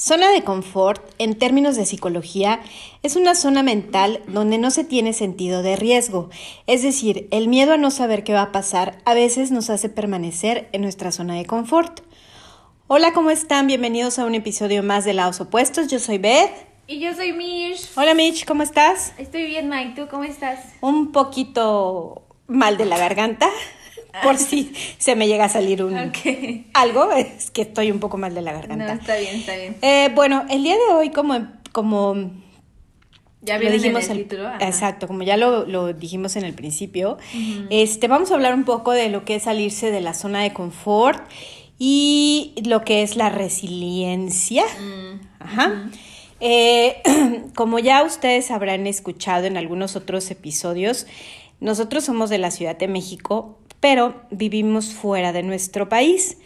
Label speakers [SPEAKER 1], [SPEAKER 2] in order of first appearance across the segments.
[SPEAKER 1] Zona de confort, en términos de psicología, es una zona mental donde no se tiene sentido de riesgo. Es decir, el miedo a no saber qué va a pasar a veces nos hace permanecer en nuestra zona de confort. Hola, ¿cómo están? Bienvenidos a un episodio más de Lados Opuestos. Yo soy Beth.
[SPEAKER 2] Y yo soy Mish.
[SPEAKER 1] Hola, Mitch, ¿cómo estás?
[SPEAKER 2] Estoy bien, Mike. ¿Tú cómo estás?
[SPEAKER 1] Un poquito mal de la garganta por si se me llega a salir un algo, es que estoy un poco mal de la garganta.
[SPEAKER 2] No, está bien, está bien.
[SPEAKER 1] Eh, bueno, el día de hoy como, como
[SPEAKER 2] ya lo dijimos en el, título.
[SPEAKER 1] Exacto, como ya lo, dijimos en el principio, este, vamos a hablar un poco de lo que es salirse de la zona de confort y lo que es la resiliencia. Mm, Ajá. Eh, como ya ustedes habrán escuchado en algunos otros episodios, nosotros somos de la Ciudad de México, pero vivimos fuera de nuestro país.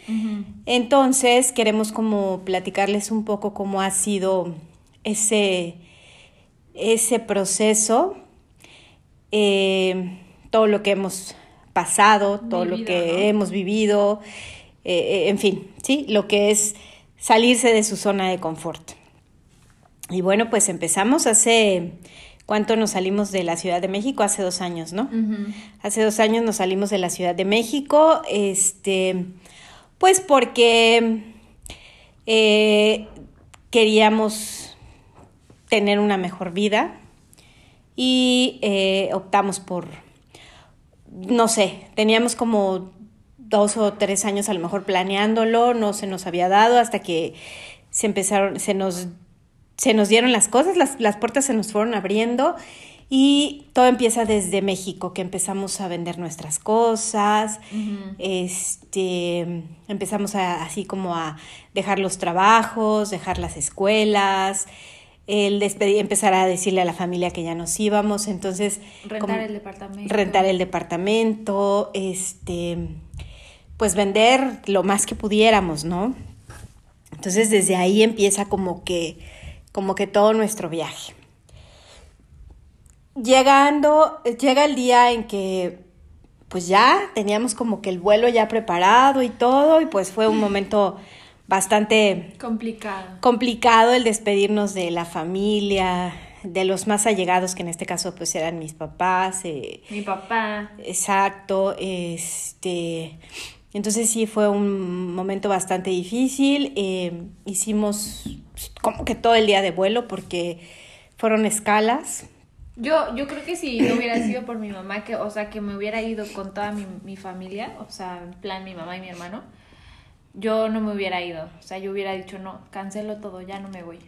[SPEAKER 1] Entonces, queremos como platicarles un poco cómo ha sido ese, ese proceso, eh, todo lo que hemos pasado, todo lo que hemos vivido, eh, eh, en fin, ¿sí? Lo que es salirse de su zona de confort. Y bueno, pues empezamos hace ¿Cuánto nos salimos de la Ciudad de México? Hace dos años, ¿no? Hace dos años nos salimos de la Ciudad de México, este, pues porque eh, queríamos tener una mejor vida y eh, optamos por, no sé, teníamos como dos o tres años a lo mejor planeándolo, no se nos había dado hasta que se empezaron, se nos se nos dieron las cosas, las, puertas se nos fueron abriendo y todo empieza desde México, que empezamos a vender nuestras cosas, este, empezamos a, así como a dejar los trabajos, dejar las escuelas, el empezar a decirle a la familia que ya nos íbamos, entonces...
[SPEAKER 2] Rentar el departamento.
[SPEAKER 1] Rentar el departamento, este, pues vender lo más que pudiéramos, ¿no? Entonces desde ahí empieza como que como que todo nuestro viaje. Llegando, llega el día en que pues ya teníamos como que el vuelo ya preparado y todo y pues fue un momento bastante
[SPEAKER 2] complicado.
[SPEAKER 1] Complicado el despedirnos de la familia, de los más allegados, que en este caso pues eran mis papás.
[SPEAKER 2] Eh, Mi papá.
[SPEAKER 1] Exacto, este... Entonces sí fue un momento bastante difícil. Eh, hicimos como que todo el día de vuelo porque fueron escalas.
[SPEAKER 2] Yo, yo creo que si no hubiera sido por mi mamá, que, o sea, que me hubiera ido con toda mi, mi familia, o sea, en plan mi mamá y mi hermano, yo no me hubiera ido. O sea, yo hubiera dicho, no, cancelo todo, ya no me voy.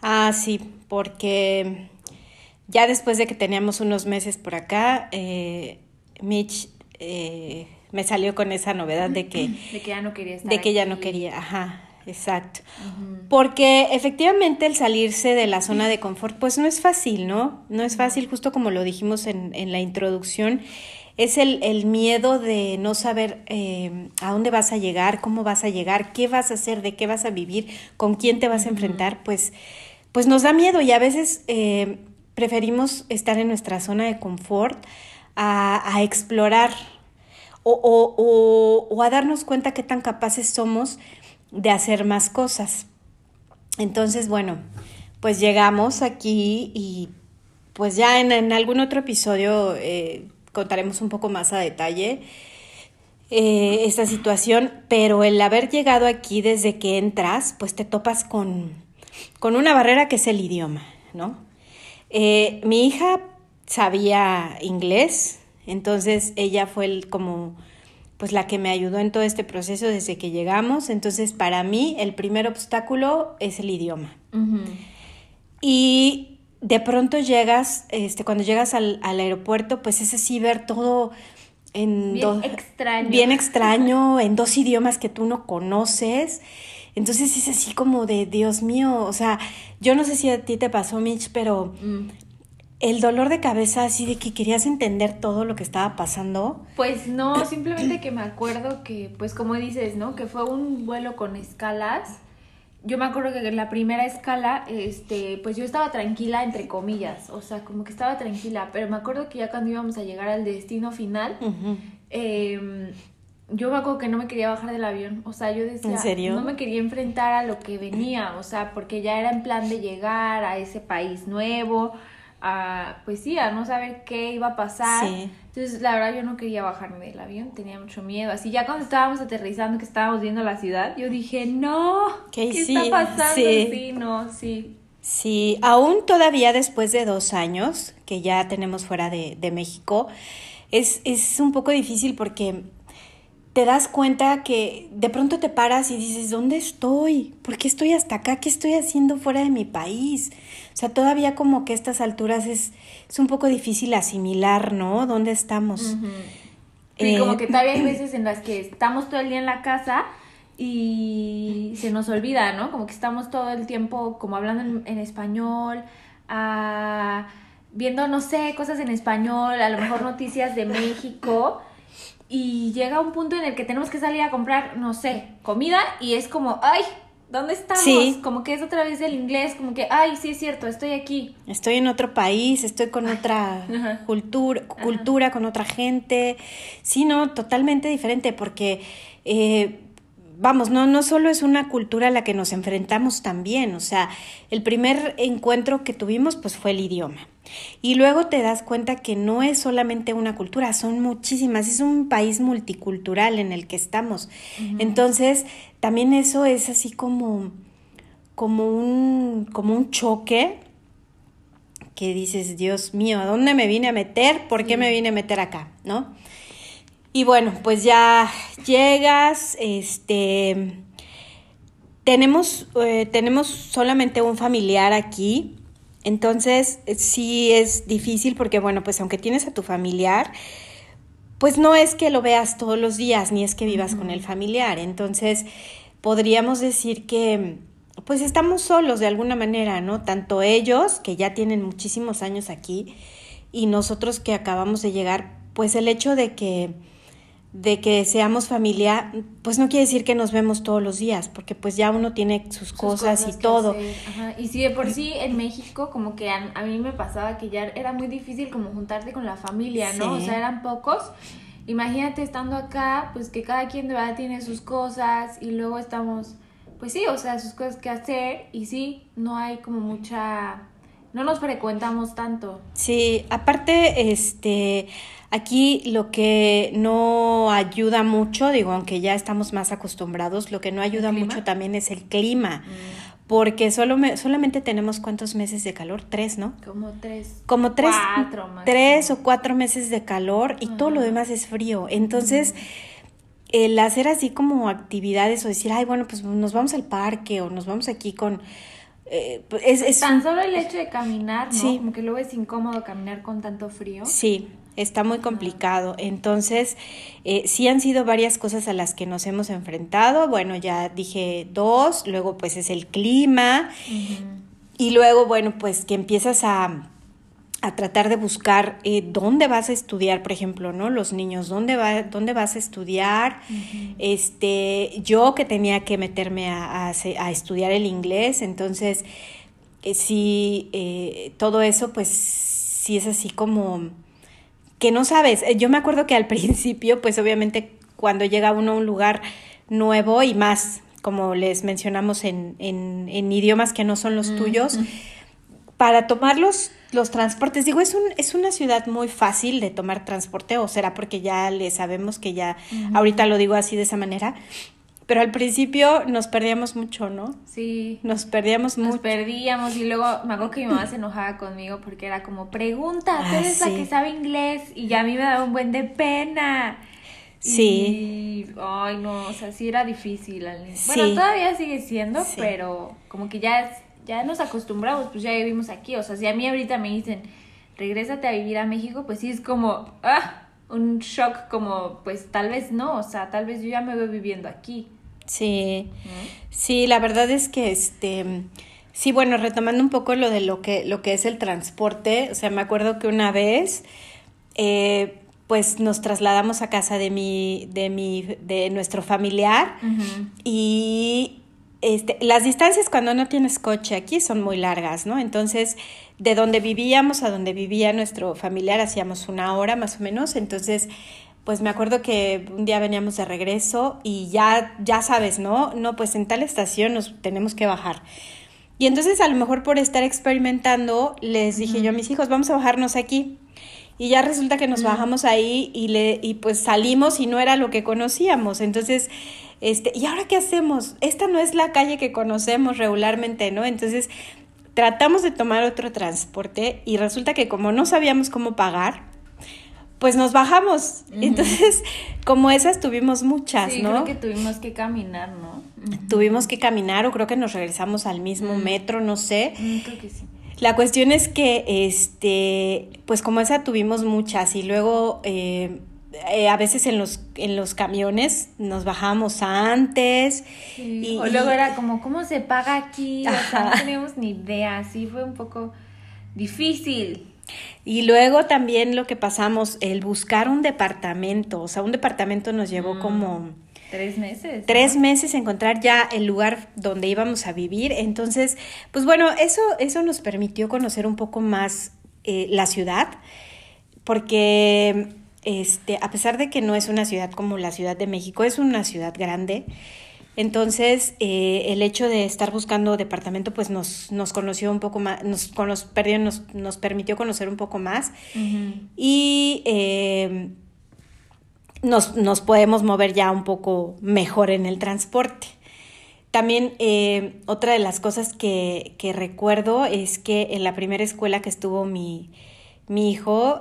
[SPEAKER 1] Ah, sí, porque ya después de que teníamos unos meses por acá, eh, Mitch eh, me salió con esa novedad de que...
[SPEAKER 2] De que ya no quería estar
[SPEAKER 1] De que ya no quería, ajá. Exacto. Porque efectivamente el salirse de la zona de confort, pues no es fácil, ¿no? No es fácil, justo como lo dijimos en, en la introducción, es el, el, miedo de no saber eh, a dónde vas a llegar, cómo vas a llegar, qué vas a hacer, de qué vas a vivir, con quién te vas a enfrentar, pues, pues nos da miedo y a veces eh, preferimos estar en nuestra zona de confort a, a explorar o, o, o, o a darnos cuenta qué tan capaces somos de hacer más cosas. Entonces, bueno, pues llegamos aquí y pues ya en, algún otro episodio eh, contaremos un poco más a detalle eh, esta situación, pero el haber llegado aquí desde que entras, pues te topas con, con una barrera que es el idioma, ¿no? Eh, mi hija sabía inglés, entonces ella fue el, como pues la que me ayudó en todo este proceso desde que llegamos. Entonces, para mí, el primer obstáculo es el idioma. Y de pronto llegas, este, cuando llegas al, aeropuerto, pues es así ver todo en
[SPEAKER 2] bien extraño.
[SPEAKER 1] Bien extraño, en dos idiomas que tú no conoces. Entonces es así como de, Dios mío, o sea, yo no sé si a ti te pasó, Mitch, pero mm el dolor de cabeza así de que querías entender todo lo que estaba pasando?
[SPEAKER 2] Pues no, simplemente que me acuerdo que, pues como dices, ¿no? Que fue un vuelo con escalas. Yo me acuerdo que en la primera escala, este, pues yo estaba tranquila, entre comillas, o sea, como que estaba tranquila, pero me acuerdo que ya cuando íbamos a llegar al destino final, eh, yo me acuerdo que no me quería bajar del avión, o sea, yo decía,
[SPEAKER 1] ¿En serio?
[SPEAKER 2] no me quería enfrentar a lo que venía, o sea, porque ya era en plan de llegar a ese país nuevo, a, pues sí, a no saber qué iba a pasar.
[SPEAKER 1] Sí.
[SPEAKER 2] Entonces, la verdad, yo no quería bajarme del avión, tenía mucho miedo. Así, ya cuando estábamos aterrizando, que estábamos viendo la ciudad, yo dije, no,
[SPEAKER 1] ¿Qué
[SPEAKER 2] ¿qué,
[SPEAKER 1] sí?
[SPEAKER 2] está pasando?
[SPEAKER 1] Sí.
[SPEAKER 2] Sí. no, sí.
[SPEAKER 1] Sí, aún todavía después de dos años que ya tenemos fuera de, de México, es, es un poco difícil porque te das cuenta que de pronto te paras y dices, ¿dónde estoy? ¿Por qué estoy hasta acá? ¿Qué estoy haciendo fuera de mi país? O sea, todavía como que a estas alturas es, es un poco difícil asimilar, ¿no? ¿Dónde estamos?
[SPEAKER 2] Sí,
[SPEAKER 1] Eh,
[SPEAKER 2] como que todavía hay veces en las que estamos todo el día en la casa y se nos olvida, ¿no? Como que estamos todo el tiempo como hablando en, en español, ah, viendo, no sé, cosas en español, a lo mejor noticias de México. Y llega un punto en el que tenemos que salir a comprar, no sé, comida y es como, ay, ¿dónde estamos?
[SPEAKER 1] Sí.
[SPEAKER 2] Como que es otra vez el inglés, como que, ay, sí es cierto, estoy aquí.
[SPEAKER 1] Estoy en otro país, estoy con otra
[SPEAKER 2] Ajá.
[SPEAKER 1] cultura, cultura, con otra gente. Sí, no, totalmente diferente, porque eh, vamos, no, no solo es una cultura a la que nos enfrentamos también. O sea, el primer encuentro que tuvimos, pues fue el idioma. Y luego te das cuenta que no es solamente una cultura, son muchísimas, es un país multicultural en el que estamos. Entonces, también eso es así como, como un, como un choque que dices, Dios mío, ¿a dónde me vine a meter? ¿Por qué me vine a meter acá? ¿No? Y bueno, pues ya llegas, este, tenemos, eh, tenemos solamente un familiar aquí, entonces sí es difícil porque, bueno, pues aunque tienes a tu familiar, pues no es que lo veas todos los días, ni es que vivas con el familiar. Entonces, podríamos decir que, pues estamos solos de alguna manera, ¿no? Tanto ellos, que ya tienen muchísimos años aquí, y nosotros que acabamos de llegar, pues el hecho de que de que seamos familia, pues no quiere decir que nos vemos todos los días, porque pues ya uno tiene sus,
[SPEAKER 2] sus
[SPEAKER 1] cosas, y todo.
[SPEAKER 2] Ajá. Y si de por sí en México como que a, a mí me pasaba que ya era muy difícil como juntarte con la familia, ¿no?
[SPEAKER 1] Sí.
[SPEAKER 2] O sea, eran pocos. Imagínate estando acá, pues que cada quien de verdad tiene sus cosas y luego estamos, pues sí, o sea, sus cosas que hacer y sí, no hay como mucha, no nos frecuentamos tanto.
[SPEAKER 1] Sí, aparte, este, aquí lo que no ayuda mucho, digo, aunque ya estamos más acostumbrados, lo que no ayuda mucho también es el clima, porque solo me- solamente tenemos cuántos meses de calor, tres, ¿no?
[SPEAKER 2] Como tres.
[SPEAKER 1] Como tres,
[SPEAKER 2] Cuatro máximo.
[SPEAKER 1] tres o cuatro meses de calor y todo lo demás es frío. Entonces, el hacer así como actividades o decir, ay, bueno, pues nos vamos al parque o nos vamos aquí con... eh, es, es
[SPEAKER 2] Tan solo el hecho de caminar, ¿no?
[SPEAKER 1] Sí.
[SPEAKER 2] Como que luego es incómodo caminar con tanto frío.
[SPEAKER 1] Sí, está muy complicado. Entonces, eh, sí han sido varias cosas a las que nos hemos enfrentado. Bueno, ya dije dos, luego pues es el clima y luego, bueno, pues que empiezas a, a tratar de buscar eh, dónde vas a estudiar, por ejemplo, ¿no? Los niños, ¿dónde, va, dónde vas a estudiar? Este, yo que tenía que meterme a, a estudiar el inglés, entonces, eh, sí, eh, todo eso, pues sí es así como que no sabes. Yo me acuerdo que al principio, pues obviamente cuando llega uno a un lugar nuevo y más, como les mencionamos en, en, en idiomas que no son los tuyos, para tomar los, los transportes, digo, es, un, es una ciudad muy fácil de tomar transporte, o será porque ya le sabemos que ya, ahorita lo digo así de esa manera, pero al principio nos perdíamos mucho, ¿no?
[SPEAKER 2] Sí.
[SPEAKER 1] Nos perdíamos
[SPEAKER 2] Nos
[SPEAKER 1] mucho.
[SPEAKER 2] perdíamos y luego me acuerdo que mi mamá se enojaba conmigo porque era como, pregunta, tú
[SPEAKER 1] Ah,
[SPEAKER 2] eres
[SPEAKER 1] sí.
[SPEAKER 2] la que sabe inglés y ya a mí me daba un buen de pena.
[SPEAKER 1] Sí.
[SPEAKER 2] Y, ay, no, o sea, sí era difícil. Bueno,
[SPEAKER 1] Sí.
[SPEAKER 2] todavía sigue siendo,
[SPEAKER 1] Sí.
[SPEAKER 2] pero como que ya, es- ya nos acostumbramos, pues ya vivimos aquí. O sea, si a mí ahorita me dicen, regrésate a vivir a México, pues sí es como, ah, un shock como, pues tal vez no, o sea, tal vez yo ya me veo viviendo aquí.
[SPEAKER 1] Sí. Sí, la verdad es que este sí, bueno, retomando un poco lo de lo que lo que es el transporte, o sea, me acuerdo que una vez eh, pues nos trasladamos a casa de mi de mi de nuestro familiar y este, las distancias cuando no tienes coche aquí son muy largas, ¿no? Entonces, de donde vivíamos a donde vivía nuestro familiar hacíamos una hora más o menos, entonces pues me acuerdo que un día veníamos de regreso y ya, ya sabes, ¿no? No, pues en tal estación nos tenemos que bajar. Y entonces a lo mejor por estar experimentando, les dije yo a mis hijos, vamos a bajarnos aquí. Y ya resulta que nos bajamos ahí y, le, y pues salimos y no era lo que conocíamos. Entonces, este, ¿y ahora qué hacemos? Esta no es la calle que conocemos regularmente, ¿no? Entonces, tratamos de tomar otro transporte y resulta que como no sabíamos cómo pagar, pues nos bajamos. Entonces, como esas tuvimos muchas,
[SPEAKER 2] sí,
[SPEAKER 1] ¿no?
[SPEAKER 2] Creo que tuvimos que caminar, ¿no?
[SPEAKER 1] Tuvimos que caminar o creo que nos regresamos al mismo metro, no sé.
[SPEAKER 2] creo que sí.
[SPEAKER 1] La cuestión es que, este, pues como esa tuvimos muchas y luego eh, eh, a veces en los, en los camiones nos bajamos antes.
[SPEAKER 2] Y, o luego era como, ¿cómo se paga aquí? O sea, no teníamos ni idea, así fue un poco difícil.
[SPEAKER 1] Y luego también lo que pasamos, el buscar un departamento, o sea, un departamento nos llevó
[SPEAKER 2] Mm.
[SPEAKER 1] como
[SPEAKER 2] Tres meses.
[SPEAKER 1] tres meses encontrar ya el lugar donde íbamos a vivir. Entonces, pues bueno, eso, eso nos permitió conocer un poco más eh, la ciudad, porque este, a pesar de que no es una ciudad como la Ciudad de México, es una ciudad grande. Entonces, eh, el hecho de estar buscando departamento, pues nos, nos conoció un poco más, nos, con los, perdón, nos, nos permitió conocer un poco más. Y eh, nos, nos podemos mover ya un poco mejor en el transporte. También eh, otra de las cosas que, que recuerdo es que en la primera escuela que estuvo mi, mi hijo,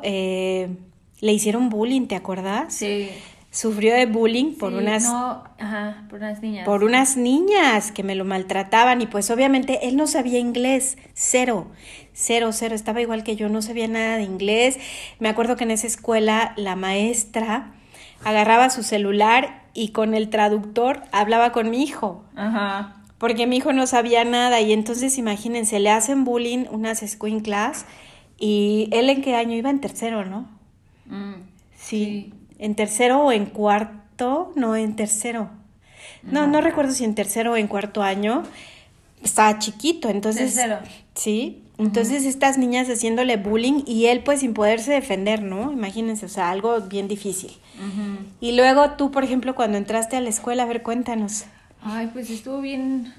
[SPEAKER 1] le hicieron bullying, ¿te acuerdas?
[SPEAKER 2] Sí.
[SPEAKER 1] Sufrió de bullying por
[SPEAKER 2] Sí,
[SPEAKER 1] unas
[SPEAKER 2] No, ajá, por unas niñas.
[SPEAKER 1] por unas niñas que me lo maltrataban y pues obviamente él no sabía inglés, cero, cero, cero, estaba igual que yo, no sabía nada de inglés. Me acuerdo que en esa escuela la maestra agarraba su celular y con el traductor hablaba con mi hijo,
[SPEAKER 2] Ajá.
[SPEAKER 1] porque mi hijo no sabía nada y entonces imagínense, le hacen bullying unas escuinclas y él en qué año iba en tercero, ¿no?
[SPEAKER 2] Mm.
[SPEAKER 1] Sí. En tercero o en cuarto, no, en tercero. No, no recuerdo si en tercero o en cuarto año. Estaba chiquito, entonces.
[SPEAKER 2] Tercero.
[SPEAKER 1] Sí. Entonces estas niñas haciéndole bullying y él pues sin poderse defender, ¿no? Imagínense, o sea, algo bien difícil. Y luego tú, por ejemplo, cuando entraste a la escuela, a ver, cuéntanos.
[SPEAKER 2] Ay, pues estuvo bien.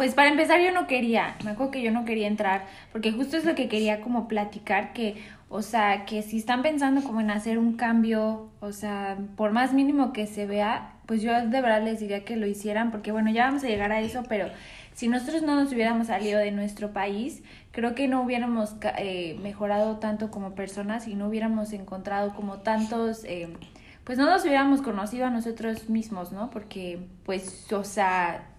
[SPEAKER 2] Pues para empezar yo no quería, me acuerdo que yo no quería entrar, porque justo es lo que quería como platicar, que, o sea, que si están pensando como en hacer un cambio, o sea, por más mínimo que se vea, pues yo de verdad les diría que lo hicieran, porque bueno, ya vamos a llegar a eso, pero si nosotros no nos hubiéramos salido de nuestro país, creo que no hubiéramos eh, mejorado tanto como personas y no hubiéramos encontrado como tantos... eh, pues no nos hubiéramos conocido a nosotros mismos, ¿no? Porque, pues, o sea,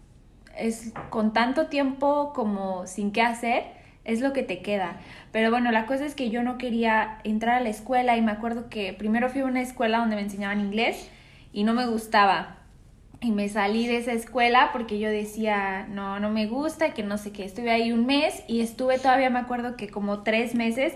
[SPEAKER 2] es con tanto tiempo como sin qué hacer, es lo que te queda. Pero bueno, la cosa es que yo no quería entrar a la escuela y me acuerdo que primero fui a una escuela donde me enseñaban inglés y no me gustaba. Y me salí de esa escuela porque yo decía, no, no me gusta, que no sé qué. Estuve ahí un mes y estuve todavía, me acuerdo que como tres meses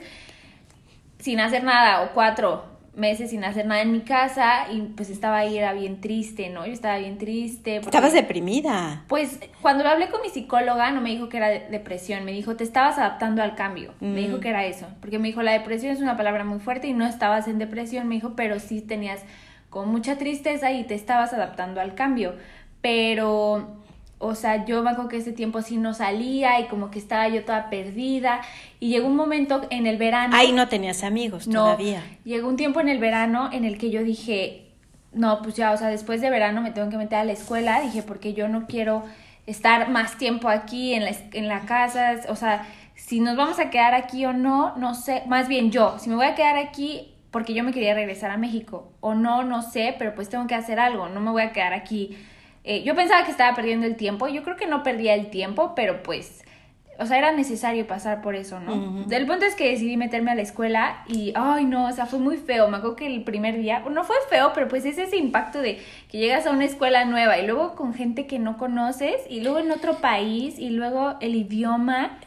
[SPEAKER 2] sin hacer nada o cuatro meses sin hacer nada en mi casa y pues estaba ahí, era bien triste, ¿no? Yo estaba bien triste. porque-
[SPEAKER 1] Estabas deprimida.
[SPEAKER 2] pues cuando lo hablé con mi psicóloga no me dijo que era de- depresión, me dijo te estabas adaptando al cambio, me dijo que era eso, porque me dijo la depresión es una palabra muy fuerte y no estabas en depresión, me dijo, pero sí tenías con mucha tristeza y te estabas adaptando al cambio, pero o sea, yo me acuerdo que ese tiempo sí no salía y como que estaba yo toda perdida. Y llegó un momento en el verano.
[SPEAKER 1] Ahí no tenías amigos
[SPEAKER 2] no,
[SPEAKER 1] todavía.
[SPEAKER 2] llegó un tiempo en el verano en el que yo dije, no, pues ya, o sea, después de verano me tengo que meter a la escuela, dije, porque yo no quiero estar más tiempo aquí en la, en la casa, o sea, si nos vamos a quedar aquí o no, no sé, más bien yo, si me voy a quedar aquí porque yo me quería regresar a México, o no, no sé, pero pues tengo que hacer algo, no me voy a quedar aquí. Eh, yo pensaba que estaba perdiendo el tiempo, yo creo que no perdía el tiempo, pero pues o sea, era necesario pasar por eso, ¿no? El punto es que decidí meterme a la escuela y, ay, no, o sea, fue muy feo. Me acuerdo que el primer día, no fue feo, pero pues es ese impacto de que llegas a una escuela nueva y luego con gente que no conoces y luego en otro país y luego el idioma.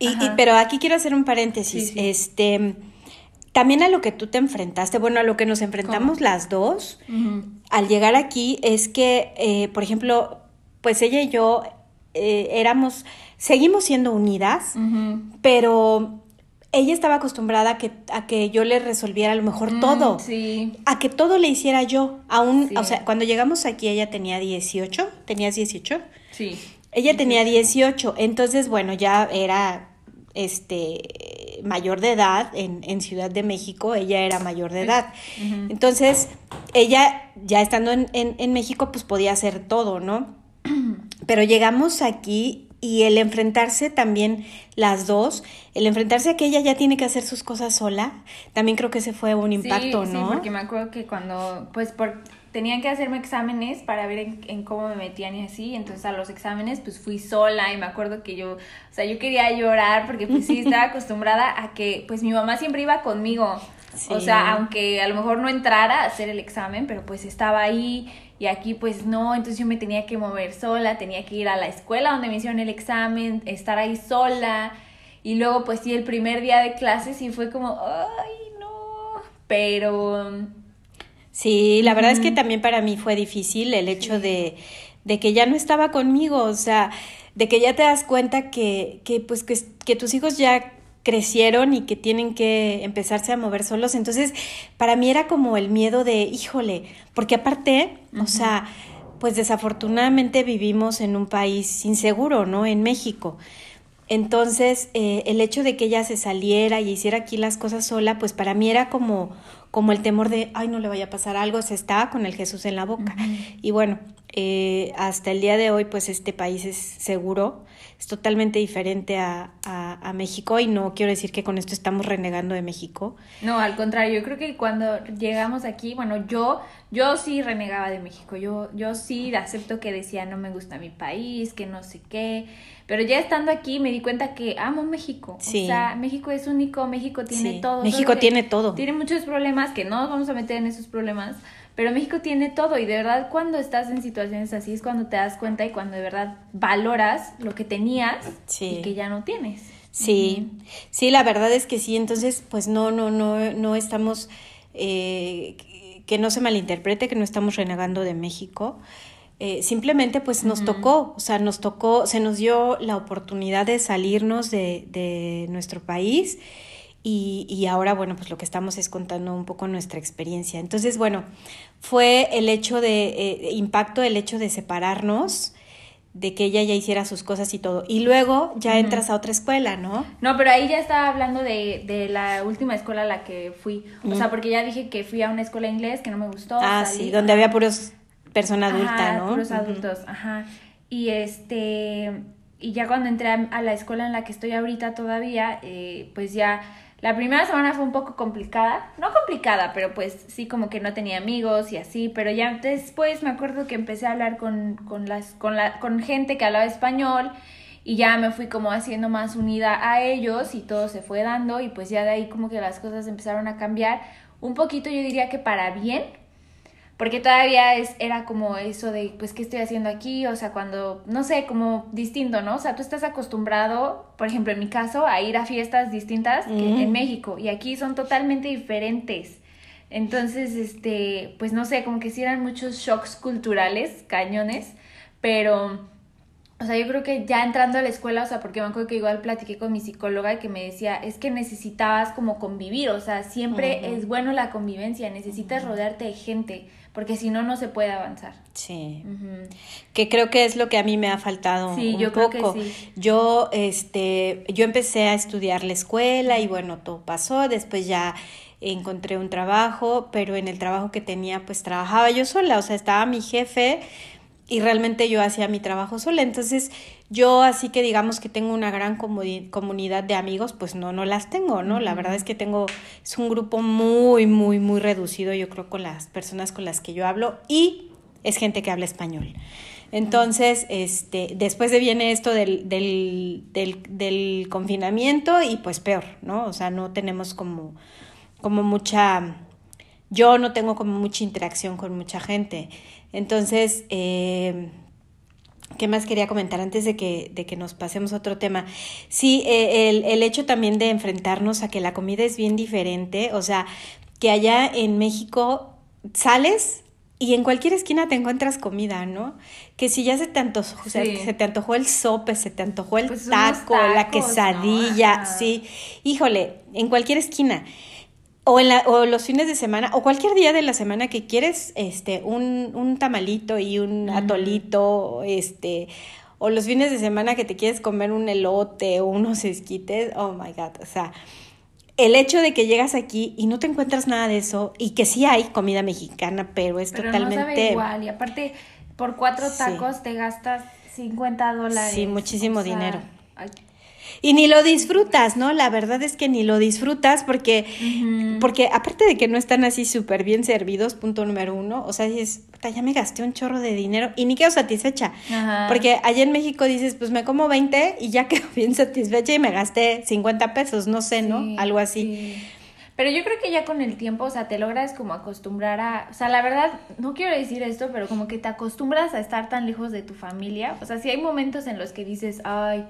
[SPEAKER 1] Y, y- pero aquí quiero hacer un paréntesis.
[SPEAKER 2] Sí, sí.
[SPEAKER 1] Este, también a lo que tú te enfrentaste, bueno, a lo que nos enfrentamos las dos al llegar aquí es que, eh, por ejemplo, pues ella y yo eh, éramos, seguimos siendo unidas, pero ella estaba acostumbrada a que, a que yo le resolviera a lo mejor
[SPEAKER 2] Mm,
[SPEAKER 1] todo.
[SPEAKER 2] Sí.
[SPEAKER 1] A que todo le hiciera yo. Aún,
[SPEAKER 2] Sí.
[SPEAKER 1] o sea, cuando llegamos aquí ella tenía 18. ¿Tenías 18?
[SPEAKER 2] Sí.
[SPEAKER 1] Ella tenía 18, entonces, bueno, ya era este mayor de edad en, en Ciudad de México, ella era mayor de edad. Entonces, ella ya estando en, en, en México, pues podía hacer todo, ¿no? Pero llegamos aquí y el enfrentarse también las dos, el enfrentarse a que ella ya tiene que hacer sus cosas sola, también creo que ese fue un impacto,
[SPEAKER 2] sí,
[SPEAKER 1] ¿no?
[SPEAKER 2] Sí, porque me acuerdo que cuando, pues, por, tenían que hacerme exámenes para ver en, en cómo me metían y así, entonces a los exámenes, pues, fui sola y me acuerdo que yo, o sea, yo quería llorar porque, pues, sí, estaba acostumbrada a que, pues, mi mamá siempre iba conmigo, o
[SPEAKER 1] Sí.
[SPEAKER 2] sea, aunque a lo mejor no entrara a hacer el examen, pero, pues, estaba ahí y aquí, pues, no, entonces yo me tenía que mover sola, tenía que ir a la escuela donde me hicieron el examen, estar ahí sola, y luego, pues, sí, el primer día de clases y fue como, ay, no, pero...
[SPEAKER 1] Sí, la verdad es que también para mí fue difícil el hecho de, de que ya no estaba conmigo, o sea, de que ya te das cuenta que, que pues que, que tus hijos ya crecieron y que tienen que empezarse a mover solos. Entonces, para mí era como el miedo de, híjole, porque aparte, o sea, pues desafortunadamente vivimos en un país inseguro, ¿no? En México. Entonces, eh, el hecho de que ella se saliera y hiciera aquí las cosas sola, pues para mí era como, como el temor de, ay, no le vaya a pasar algo, se estaba con el Jesús en la boca. Y bueno, eh, hasta el día de hoy, pues este país es seguro, es totalmente diferente a, a, a México y no quiero decir que con esto estamos renegando de México.
[SPEAKER 2] No, al contrario, yo creo que cuando llegamos aquí, bueno, yo, yo sí renegaba de México, yo, yo sí acepto que decía no me gusta mi país, que no sé qué, pero ya estando aquí me di cuenta que amo México,
[SPEAKER 1] Sí.
[SPEAKER 2] o sea, México es único, México tiene
[SPEAKER 1] Sí,
[SPEAKER 2] todo.
[SPEAKER 1] México tiene todo.
[SPEAKER 2] Tiene muchos problemas que no nos vamos a meter en esos problemas, pero México tiene todo y de verdad cuando estás en situaciones así es cuando te das cuenta y cuando de verdad valoras lo que tenías
[SPEAKER 1] Sí.
[SPEAKER 2] y que ya no tienes.
[SPEAKER 1] Sí, sí, la verdad es que sí, entonces pues no, no, no, no estamos, eh, que- que no se malinterprete, que no estamos renegando de México, eh, simplemente pues nos tocó, o sea, nos tocó, se nos dio la oportunidad de salirnos de, de nuestro país y, y ahora, bueno, pues lo que estamos es contando un poco nuestra experiencia. Entonces, bueno, fue el hecho de, eh, impacto el hecho de separarnos, de que ella ya hiciera sus cosas y todo. Y luego ya entras a otra escuela, ¿no?
[SPEAKER 2] No, pero ahí ya estaba hablando de, de la última escuela a la que fui. O sea, porque ya dije que fui a una escuela de inglés que no me gustó.
[SPEAKER 1] ah,
[SPEAKER 2] salí-
[SPEAKER 1] sí, donde había puros persona adulta,
[SPEAKER 2] Ajá,
[SPEAKER 1] ¿no?
[SPEAKER 2] puros adultos, ajá. Y este, y ya cuando entré a, a la escuela en la que estoy ahorita todavía, eh, pues ya la primera semana fue un poco complicada, no complicada, pero pues sí como que no tenía amigos y así, pero ya después me acuerdo que empecé a hablar con, con las, con la, con gente que hablaba español y ya me fui como haciendo más unida a ellos y todo se fue dando y pues ya de ahí como que las cosas empezaron a cambiar un poquito, yo diría que para bien, porque todavía es, era como eso de, pues, ¿qué estoy haciendo aquí? O sea, cuando, no sé, como distinto, ¿no? O sea, tú estás acostumbrado, por ejemplo, en mi caso, a ir a fiestas distintas que
[SPEAKER 1] Mm.
[SPEAKER 2] en México y aquí son totalmente diferentes. Entonces, este, pues no sé, como que sí eran muchos shocks culturales, cañones, pero, o sea, yo creo que ya entrando a la escuela, o sea, porque me acuerdo que igual platiqué con mi psicóloga que me decía, es que necesitabas como convivir, o sea, siempre es bueno la convivencia, necesitas rodearte de gente, porque si no, no se puede avanzar.
[SPEAKER 1] Sí.
[SPEAKER 2] Ujú.
[SPEAKER 1] Que creo que es lo que a mí me ha faltado
[SPEAKER 2] Sí,
[SPEAKER 1] un
[SPEAKER 2] yo creo que
[SPEAKER 1] poco.
[SPEAKER 2] sí.
[SPEAKER 1] Yo, este, yo empecé a estudiar la escuela y bueno, todo pasó. Después ya encontré un trabajo, pero en el trabajo que tenía, pues trabajaba yo sola. O sea, estaba mi jefe y realmente yo hacía mi trabajo sola. Entonces, yo así que digamos que tengo una gran comunidad de amigos, pues no, no las tengo, ¿no? La verdad es que tengo, es un grupo muy, muy, muy reducido, yo creo, con las personas con las que yo hablo y es gente que habla español. Entonces, este, después de viene esto del, del, del, del confinamiento y pues peor, ¿no? O sea, no tenemos como, como mucha, yo no tengo como mucha interacción con mucha gente. Entonces, eh, ¿Qué más quería comentar antes de que, de que nos pasemos a otro tema? Sí, eh, el, el hecho también de enfrentarnos a que la comida es bien diferente, o sea, que allá en México sales y en cualquier esquina te encuentras comida, ¿no? Que si ya se te antojó, se, te antojó el sope, se te antojó el pues taco, la quesadilla, sí. Híjole, en cualquier esquina. O, en la, o los fines de semana, o cualquier día de la semana que quieres este, un, un tamalito y un atolito, este, o los fines de semana que te quieres comer un elote o unos esquites, oh my god, o sea, el hecho de que llegas aquí y no te encuentras nada de eso y que sí hay comida mexicana, pero es totalmente... No sabe
[SPEAKER 2] igual y aparte por cuatro tacos te gastas 50 dólares.
[SPEAKER 1] Sí, muchísimo dinero. Y ni lo disfrutas, ¿no? La verdad es que ni lo disfrutas porque, porque aparte de que no están así súper bien servidos, punto número uno, o sea, dices, ya me gasté un chorro de dinero y ni quedo satisfecha. Porque allá en México dices, pues me como 20 y ya quedo bien satisfecha y me gasté 50 pesos, no sé, ¿no? Algo así.
[SPEAKER 2] Pero yo creo que ya con el tiempo, o sea, te logras como acostumbrar a, o sea, la verdad, no quiero decir esto, pero como que te acostumbras a estar tan lejos de tu familia. O sea, si hay momentos en los que dices, ay,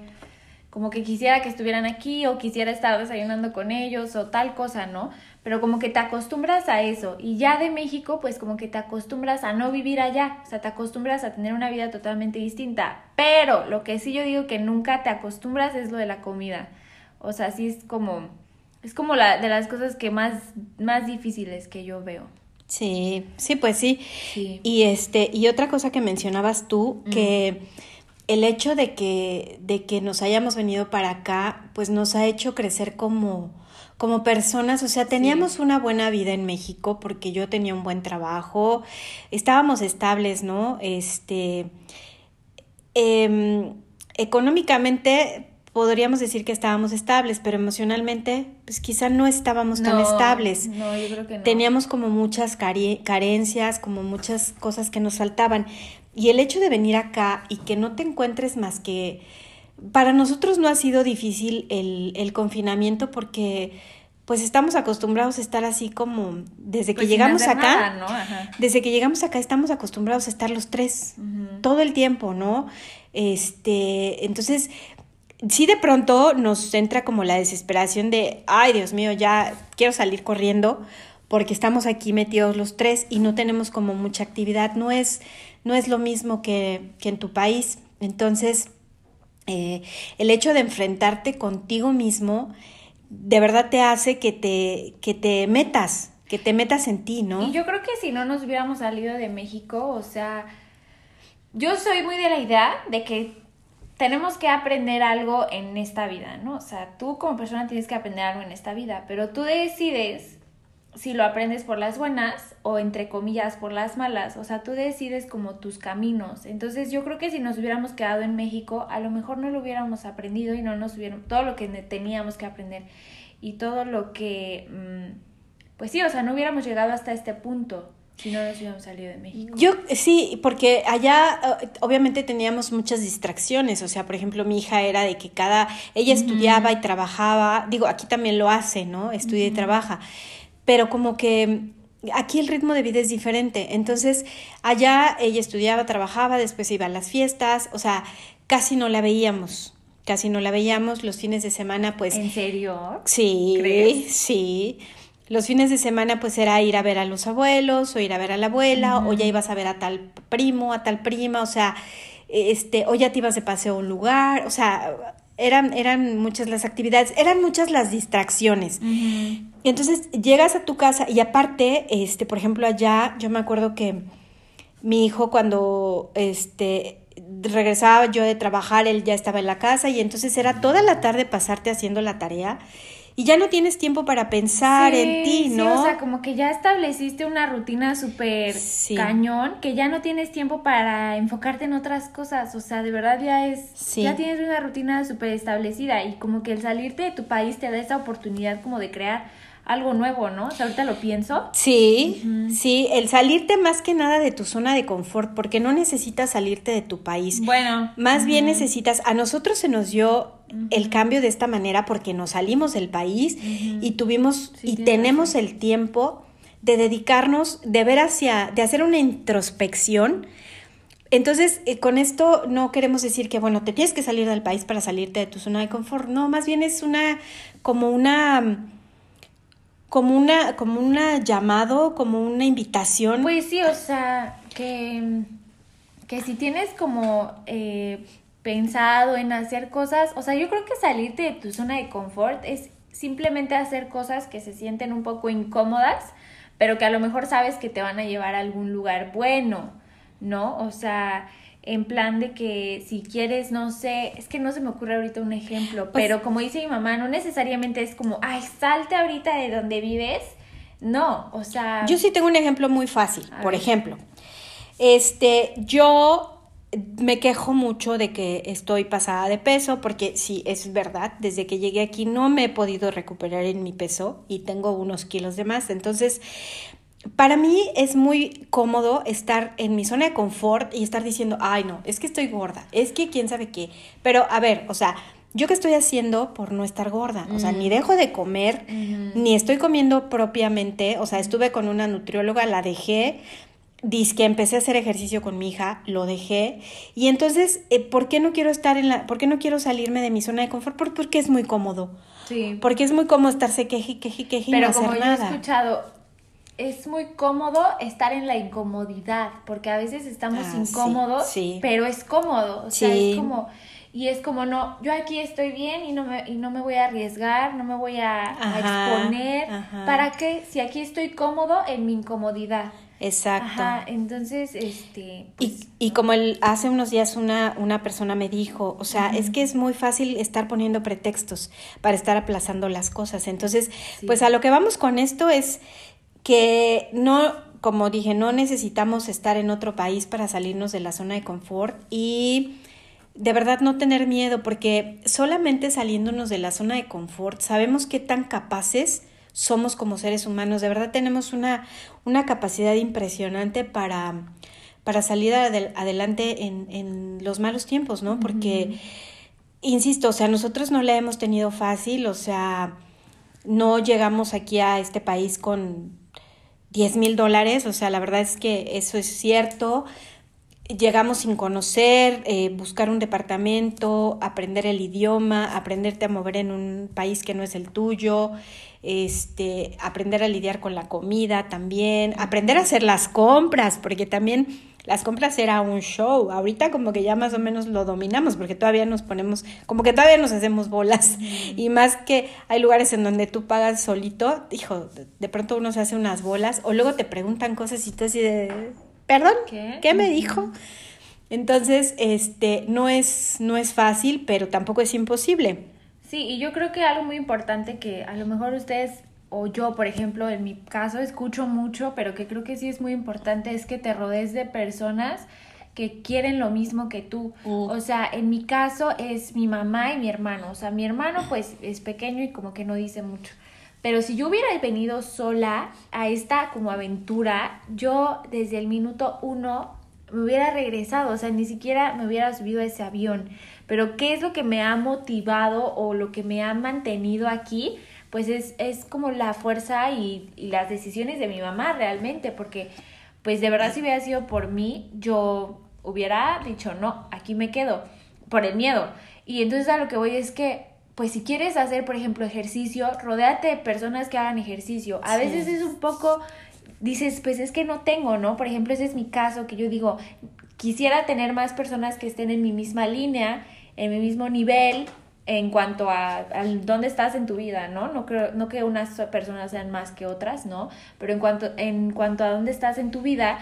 [SPEAKER 2] como que quisiera que estuvieran aquí o quisiera estar desayunando con ellos o tal cosa, ¿no? Pero como que te acostumbras a eso y ya de México pues como que te acostumbras a no vivir allá, o sea, te acostumbras a tener una vida totalmente distinta, pero lo que sí yo digo que nunca te acostumbras es lo de la comida, o sea, sí es como, es como la de las cosas que más, más difíciles que yo veo.
[SPEAKER 1] Sí, sí, pues sí. sí. Y este, y otra cosa que mencionabas tú, que el hecho de que, de que nos hayamos venido para acá, pues nos ha hecho crecer como, como personas, o sea, teníamos una buena vida en México porque yo tenía un buen trabajo, estábamos estables, ¿no? Este, em, económicamente podríamos decir que estábamos estables, pero emocionalmente, pues quizá no estábamos tan estables.
[SPEAKER 2] No, yo creo que no.
[SPEAKER 1] Teníamos como muchas carencias, como muchas cosas que nos faltaban. Y el hecho de venir acá y que no te encuentres más que... Para nosotros no ha sido difícil el, el confinamiento porque pues estamos acostumbrados a estar así como desde que pues llegamos acá, desde que llegamos acá estamos acostumbrados a estar los tres todo el tiempo, ¿no? Este, entonces sí de pronto nos entra como la desesperación de, ay Dios mío, ya quiero salir corriendo porque estamos aquí metidos los tres y no tenemos como mucha actividad, no es no es lo mismo que, en tu país. Entonces, eh, el hecho de enfrentarte contigo mismo de verdad te hace que te, que te metas, que te metas en ti, ¿no?
[SPEAKER 2] Y yo creo que si no nos hubiéramos salido de México, o sea, yo soy muy de la idea de que tenemos que aprender algo en esta vida, ¿no? O sea, tú como persona tienes que aprender algo en esta vida, pero tú decides si lo aprendes por las buenas o entre comillas por las malas, o sea, tú decides como tus caminos. Entonces yo creo que si nos hubiéramos quedado en México, a lo mejor no lo hubiéramos aprendido y no nos hubiéramos, todo lo que teníamos que aprender y todo lo que, mm, pues sí, o sea, no hubiéramos llegado hasta este punto. Si no nos hubiéramos salido de México.
[SPEAKER 1] Yo sí, porque allá eh, obviamente teníamos muchas distracciones. O sea, por ejemplo, mi hija era de que cada. Ella estudiaba y trabajaba. Digo, aquí también lo hace, ¿no? Estudia y trabaja pero como que aquí el ritmo de vida es diferente. Entonces, allá ella estudiaba, trabajaba, después iba a las fiestas, o sea, casi no la veíamos. Casi no la veíamos los fines de semana, pues.
[SPEAKER 2] ¿En serio?
[SPEAKER 1] Sí, sí. Los fines de semana, pues era ir a ver a los abuelos, o ir a ver a la abuela, o ya ibas a ver a tal primo, a tal prima, o sea, este, o ya te ibas de paseo a un lugar, o sea, eran, eran muchas las actividades, eran muchas las distracciones. Y entonces llegas a tu casa y aparte, este, por ejemplo, allá yo me acuerdo que mi hijo cuando este, regresaba yo de trabajar, él ya estaba en la casa y entonces era toda la tarde pasarte haciendo la tarea y ya no tienes tiempo para pensar en ti, ¿no?
[SPEAKER 2] Sí, o sea, como que ya estableciste una rutina súper cañón, que ya no tienes tiempo para enfocarte en otras cosas, o sea, de verdad ya es, ya tienes una rutina súper establecida y como que el salirte de tu país te da esa oportunidad como de crear algo nuevo, ¿no? O sea, ahorita lo pienso.
[SPEAKER 1] Sí, sí, el salirte más que nada de tu zona de confort, porque no necesitas salirte de tu país.
[SPEAKER 2] Bueno.
[SPEAKER 1] Más bien necesitas, a nosotros se nos dio el cambio de esta manera porque nos salimos del país y tuvimos y tenemos el tiempo de dedicarnos, de ver hacia, de hacer una introspección. Entonces, eh, con esto no queremos decir que, bueno, te tienes que salir del país para salirte de tu zona de confort. No, más bien es una, como una como una, como una llamado, como una invitación.
[SPEAKER 2] Pues sí, o sea, que, que si tienes como eh, pensado en hacer cosas, o sea, yo creo que salirte de tu zona de confort es simplemente hacer cosas que se sienten un poco incómodas, pero que a lo mejor sabes que te van a llevar a algún lugar bueno, ¿no? O sea, en plan de que si quieres, no sé, es que no se me ocurre ahorita un ejemplo, pues pero como dice mi mamá, no necesariamente es como, ay, salte ahorita de donde vives. No, o sea...
[SPEAKER 1] Yo sí tengo un ejemplo muy fácil. Por ejemplo, este, yo me quejo mucho de que estoy pasada de peso, porque sí, es verdad, desde que llegué aquí no me he podido recuperar en mi peso y tengo unos kilos de más. Entonces, para mí es muy cómodo estar en mi zona de confort y estar diciendo, ay no, es que estoy gorda, es que quién sabe qué. Pero a ver, o sea, ¿yo qué estoy haciendo por no estar gorda? O sea, ni dejo de comer, ni estoy comiendo propiamente. O sea, estuve con una nutrióloga, la dejé. Dice que empecé a hacer ejercicio con mi hija, lo dejé. Y entonces, eh, ¿por qué no quiero estar en la, por qué no quiero salirme de mi zona de confort? Porque es muy cómodo. Sí. Porque es muy cómodo estarse queje, queje, queje
[SPEAKER 2] Pero
[SPEAKER 1] y no
[SPEAKER 2] como
[SPEAKER 1] hacer
[SPEAKER 2] yo
[SPEAKER 1] nada.
[SPEAKER 2] he escuchado, es muy cómodo estar en la incomodidad, porque a veces estamos
[SPEAKER 1] Ah,
[SPEAKER 2] incómodos,
[SPEAKER 1] sí.
[SPEAKER 2] pero es cómodo, o sea,
[SPEAKER 1] Sí.
[SPEAKER 2] es como y es como no, yo aquí estoy bien y no me y no me voy a arriesgar, no me voy a, exponer,
[SPEAKER 1] ajá.
[SPEAKER 2] ¿para qué? Si aquí estoy cómodo en mi incomodidad.
[SPEAKER 1] Exacto.
[SPEAKER 2] Ajá, entonces este pues,
[SPEAKER 1] Y, y como el, hace unos días una, una persona me dijo, o sea, es que es muy fácil estar poniendo pretextos para estar aplazando las cosas. Entonces, pues a lo que vamos con esto es que no, como dije, no necesitamos estar en otro país para salirnos de la zona de confort y de verdad no tener miedo, porque solamente saliéndonos de la zona de confort sabemos qué tan capaces somos como seres humanos. De verdad tenemos una, una capacidad impresionante para, para salir adel- adelante en, en los malos tiempos, ¿no? Porque, insisto, o sea, nosotros no la hemos tenido fácil, o sea, no llegamos aquí a este país con 10 mil dólares, o sea, la verdad es que eso es cierto. Llegamos sin conocer, eh, buscar un departamento, aprender el idioma, aprenderte a mover en un país que no es el tuyo, este, aprender a lidiar con la comida también, aprender a hacer las compras, porque también las compras era un show. Ahorita como que ya más o menos lo dominamos, porque todavía nos ponemos, como que todavía nos hacemos bolas. Y más que hay lugares en donde tú pagas solito, hijo, de- pronto uno se hace unas bolas, o luego te preguntan cosas y tú así de, perdón,
[SPEAKER 2] ¿Qué?
[SPEAKER 1] me dijo? Entonces, este, no es, no es fácil, pero tampoco es imposible.
[SPEAKER 2] Sí, y yo creo que algo muy importante que a lo mejor ustedes o yo, por ejemplo, en mi caso escucho mucho, pero que creo que sí es muy importante es que te rodees de personas que quieren lo mismo que tú. O sea, en mi caso es mi mamá y mi hermano. O sea, mi hermano pues es pequeño y como que no dice mucho. Pero si yo hubiera venido sola a esta como aventura, yo desde el minuto uno me hubiera regresado, o sea, ni siquiera me hubiera subido a ese avión. Pero ¿qué es lo que me ha motivado o lo que me ha mantenido aquí? Pues es, es como la fuerza y, y las decisiones de mi mamá realmente, porque pues de verdad si hubiera sido por mí, yo hubiera dicho, no, aquí me quedo, por el miedo. Y entonces a lo que voy es que, pues si quieres hacer, por ejemplo, ejercicio, rodéate de personas que hagan ejercicio. A
[SPEAKER 1] Sí.
[SPEAKER 2] veces es un poco, dices, pues es que no tengo, ¿no? Por ejemplo, ese es mi caso, que yo digo, quisiera tener más personas que estén en mi misma línea, en mi mismo nivel, en cuanto a, dónde estás en tu vida, ¿no? No creo, no que unas personas sean más que otras, ¿no? Pero en cuanto, en cuanto a dónde estás en tu vida,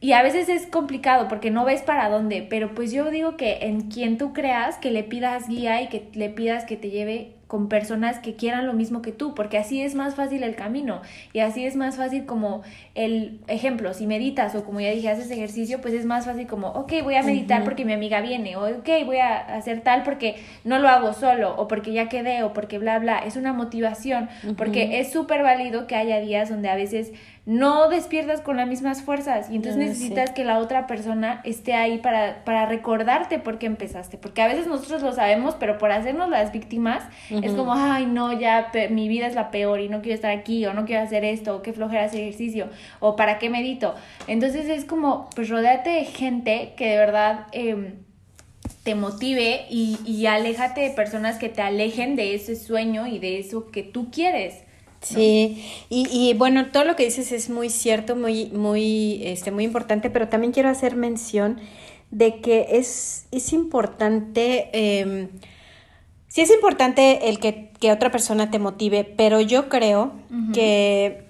[SPEAKER 2] y a veces es complicado porque no ves para dónde, pero pues yo digo que en quien tú creas, que le pidas guía y que le pidas que te lleve con personas que quieran lo mismo que tú, porque así es más fácil el camino y así es más fácil como el ejemplo, si meditas o como ya dije, haces ejercicio, pues es más fácil como, ok, voy a meditar porque mi amiga viene, o ok, voy a hacer tal porque no lo hago solo, o porque ya quedé, o porque bla, bla, es una motivación, porque es súper válido que haya días donde a veces no despiertas con las mismas fuerzas y entonces
[SPEAKER 1] sí.
[SPEAKER 2] necesitas que la otra persona esté ahí para, para recordarte por qué empezaste, porque a veces nosotros lo sabemos, pero por hacernos las víctimas es como, ay, no, ya mi vida es la peor y no quiero estar aquí o no quiero hacer esto o qué flojera hacer ejercicio o para qué medito. Entonces es como, pues rodéate de gente que de verdad... em, te motive y, y aléjate de personas que te alejen de ese sueño y de eso que tú quieres,
[SPEAKER 1] Sí, y, y bueno, todo lo que dices es muy cierto, muy, muy, este, muy importante, pero también quiero hacer mención de que es, es importante, eh, sí es importante el que, que, otra persona te motive, pero yo creo que